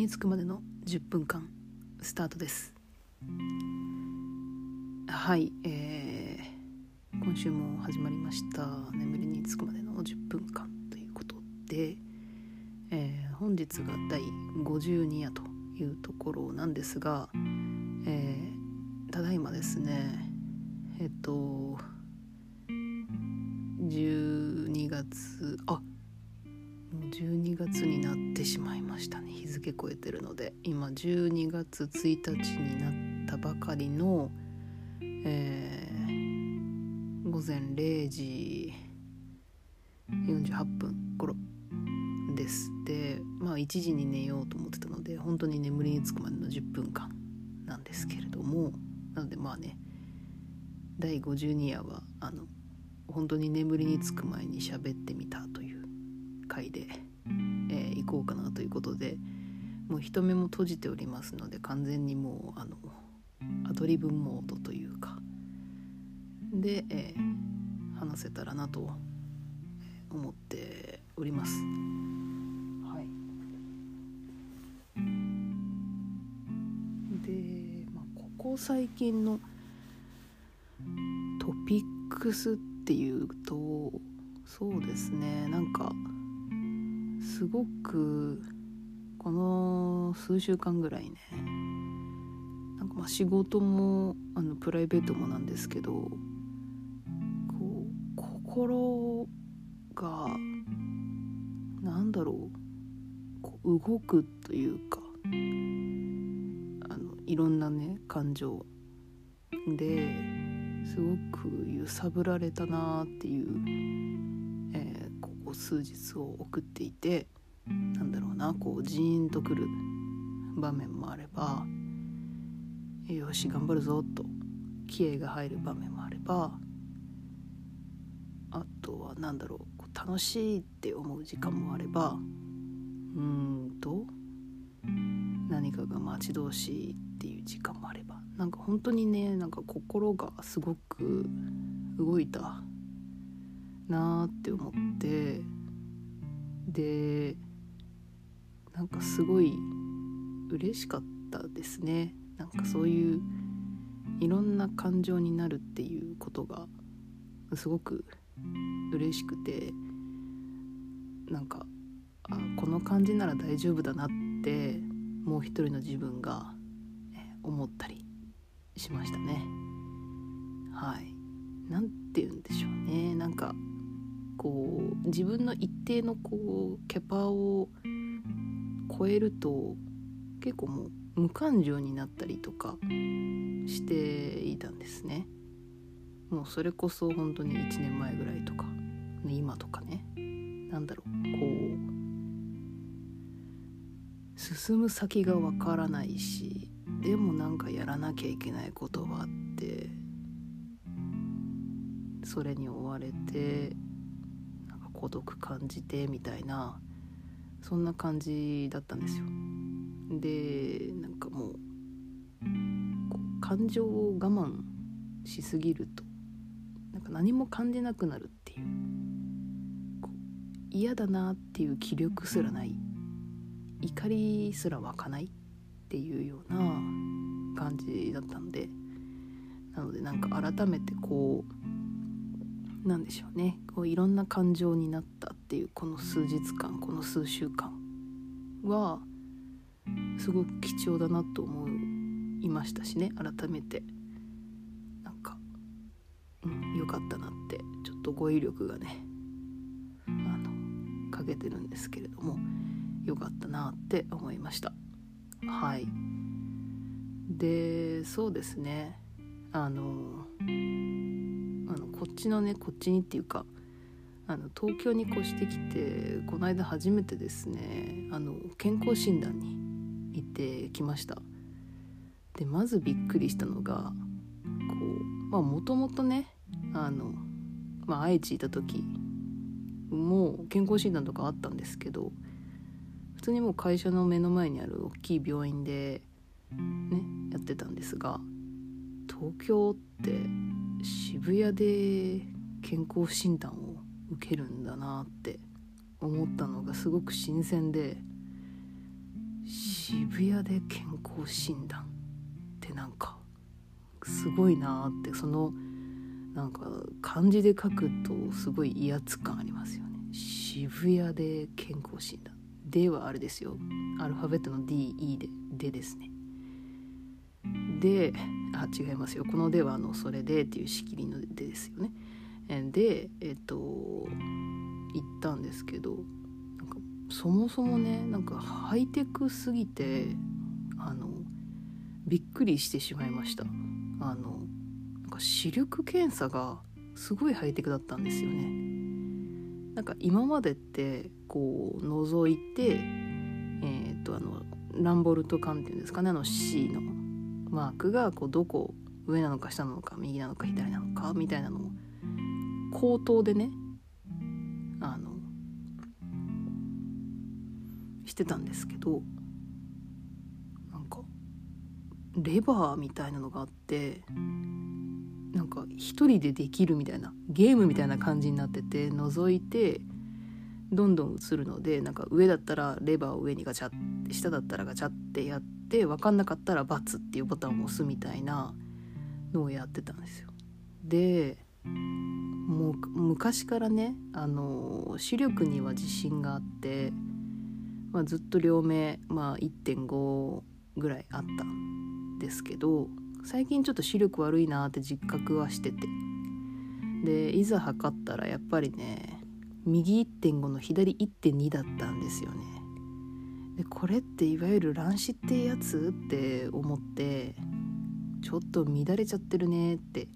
につくまでの10分間スタートです。はい、えー、今週も始まりました。眠りにつくまでの10分間ということで、えー、本日が第52夜というところなんですが、えー、ただいまですねえっと12月あ12月になってしまいましたね。日付超えてるので。今12月1日になったばかりの、えー、午前0時48分頃です。でまあ1時に寝ようと思ってたので本当に眠りにつくまでの10分間なんですけれども。なのでまあね第52夜はあの本当に眠りにつく前に喋ってみたと回で、えー、行こうかなということでもう人目も閉じておりますので完全にもうあのアドリブモードというかで、えー、話せたらなと思っております。はい、で、ま、ここ最近のトピックスっていうとそうですねなんかすごくこの数週間ぐらいねなんかまあ仕事もあのプライベートもなんですけどこう心がなんだろうこう動くというかあのいろんなね感情。ですごく揺さぶられたなっていう、ここ数日を送っていてなんだろうなこうジーンとくる場面もあればよし頑張るぞと気合が入る場面もあればあとは何だろう楽しいって思う時間もあればうんと何かが待ち遠しいっていう時間もあればなんか本当にねなんか心がすごく動いたなって思ってでなんかすごい嬉しかったですね。なんかそういういろんな感情になるっていうことがすごく嬉しくてなんかあこの感じなら大丈夫だなってもう一人の自分が思ったりしましたね。はい。何て言うんでしょうね。なんかこう自分の一定のこうキャパを超えると結構もう無感情になったりとかしていたんですね。もうそれこそ本当に1年前ぐらいとか今とかね。なんだろうこう進む先がわからないしでもなんかやらなきゃいけないことがあってそれに追われて孤独感じてみたいなそんな感じだったんですよ。でなんかもう感情を我慢しすぎるとなんか何も感じなくなるっていう嫌だなっていう気力すらない怒りすら湧かないっていうような感じだったのでなのでなんか改めてこうなんでしょうね。こういろんな感情になったっていうこの数日間この数週間はすごく貴重だなと思いましたしね。改めて。なんか、うん、よかったなってちょっと語彙力がねあのかけてるんですけれどもよかったなって思いました。はい。でそうですね。あのっちのねこっちにっていうかあの東京に越してきてこの間初めてですねあの健康診断に行ってきました。でまずびっくりしたのがこうまあもともとねあの、まあ、愛知いた時もう健康診断とかあったんですけど普通にもう会社の目の前にある大きい病院でねやってたんですが東京って渋谷で健康診断を受けるんだなって思ったのがすごく新鮮で渋谷で健康診断ってなんかすごいなってそのなんか漢字で書くとすごい威圧感ありますよね。渋谷で健康診断。ではあれですよ。アルファベットの DE でで。ですねであ違いますよ。この「で」はあの「それで」っていう仕切りの「で」ですよね。でえっと行ったんですけどなんかそもそもねなんかハイテクすぎてあのびっくりしてしまいました。あのなんか視力検査がすごいハイテクだったんですよね。なんか今までってこう覗いてえー、っとあのランボルト管っていうんですかねあの C のマークがこうどこ上なのか下なのか右なのか左なのかみたいなのを口頭でねあのしてたんですけどなんかレバーみたいなのがあってなんか一人でできるみたいなゲームみたいな感じになってて覗いてどんどん映るのでなんか上だったらレバーを上にガチャって下だったらガチャってやって分かんなかったら×っていうボタンを押すみたいなのをやってたんですよ。でもう昔からねあの視力には自信があって、まあ、ずっと両目、まあ、1.5ぐらいあったんですけど最近ちょっと視力悪いなって実覚はしててでいざ測ったらやっぱりね右1.5の左1.2だったんですよね。でこれっていわゆる乱視ってやつって思ってちょっと乱れちゃってるねって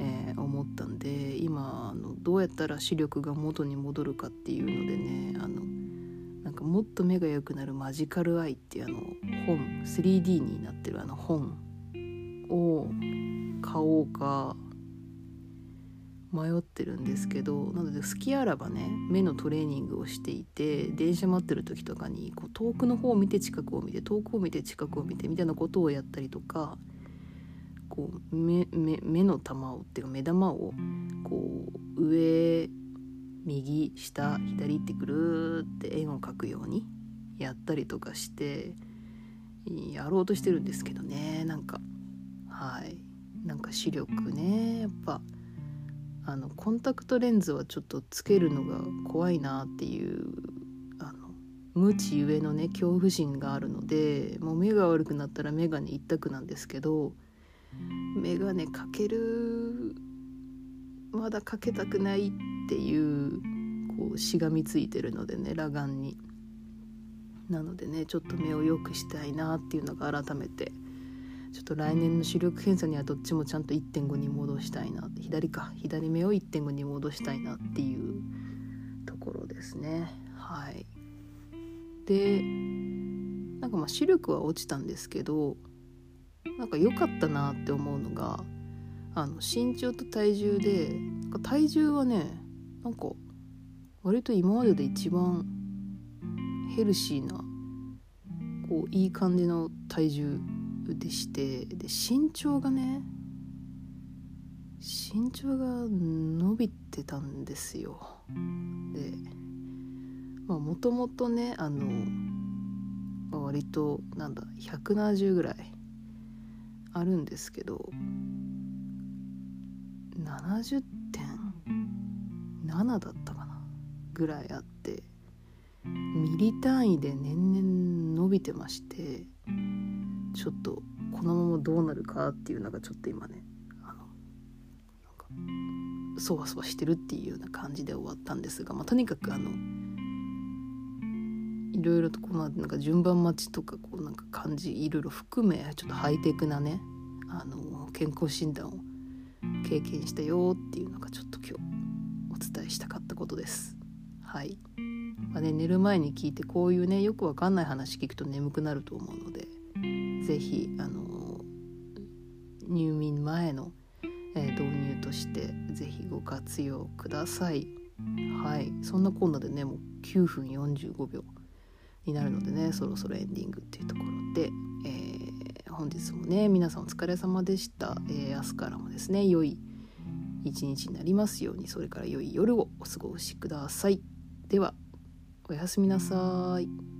え思ったんで今あのどうやったら視力が元に戻るかっていうのでねあのなんかもっと目が良くなるマジカルアイっていうあの本 3D になってるあの本を買おうか迷ってるんですけどなので好きあらばね目のトレーニングをしていて電車待ってる時とかにこう遠くの方を見て近くを見て遠くを見て近くを見てみたいなことをやったりとかこう目目目の玉をっていうか目玉をこう上右下左ってぐるって円を描くようにやったりとかしてやろうとしてるんですけどねなんか。はい。なんか視力ねやっぱあのコンタクトレンズはちょっとつけるのが怖いなっていうあの無知ゆえのね恐怖心があるのでもう目が悪くなったら眼鏡一択なんですけど眼鏡かけるまだかけたくないっていうこうしがみついてるのでね裸眼に。なのでねちょっと目を良くしたいなっていうのが改めてちょっと来年の視力検査にはどっちもちゃんと1.5に戻したいな左か。左目を1.5に戻したいなっていうところですね。はい。でなんかまあ視力は落ちたんですけどなんか良かったなって思うのがあの身長と体重で体重はねなんか割と今までで一番ヘルシーなこういい感じの体重でしてで身長がね身長が伸びてたんですよ。でもともとねあの、割となんだ170ぐらいあるんですけど70.7だったかなぐらいあってミリ単位で年々伸びてましてちょっとこのままどうなるかっていうのがちょっと今ねあのなんかそわそわしてるっていうような感じで終わったんですが、まあ、とにかくあのいろいろとこうなんか順番待ちとかこうなんか感じいろいろ含めちょっとハイテクなねあの健康診断を経験したよっていうのがちょっと今日お伝えしたかったことです。はい、まあね、寝る前に聞いてこういうねよくわかんない話聞くと眠くなると思うので是非あの入眠前の、えー、導入として是非ご活用ください。はいそんなこんなでねもう9分45秒になるのでねそろそろエンディングっていうところで、えー、本日もね皆さんお疲れ様でした、えー、明日からもですね良い一日になりますようにそれから良い夜をお過ごしくださいではおやすみなさい。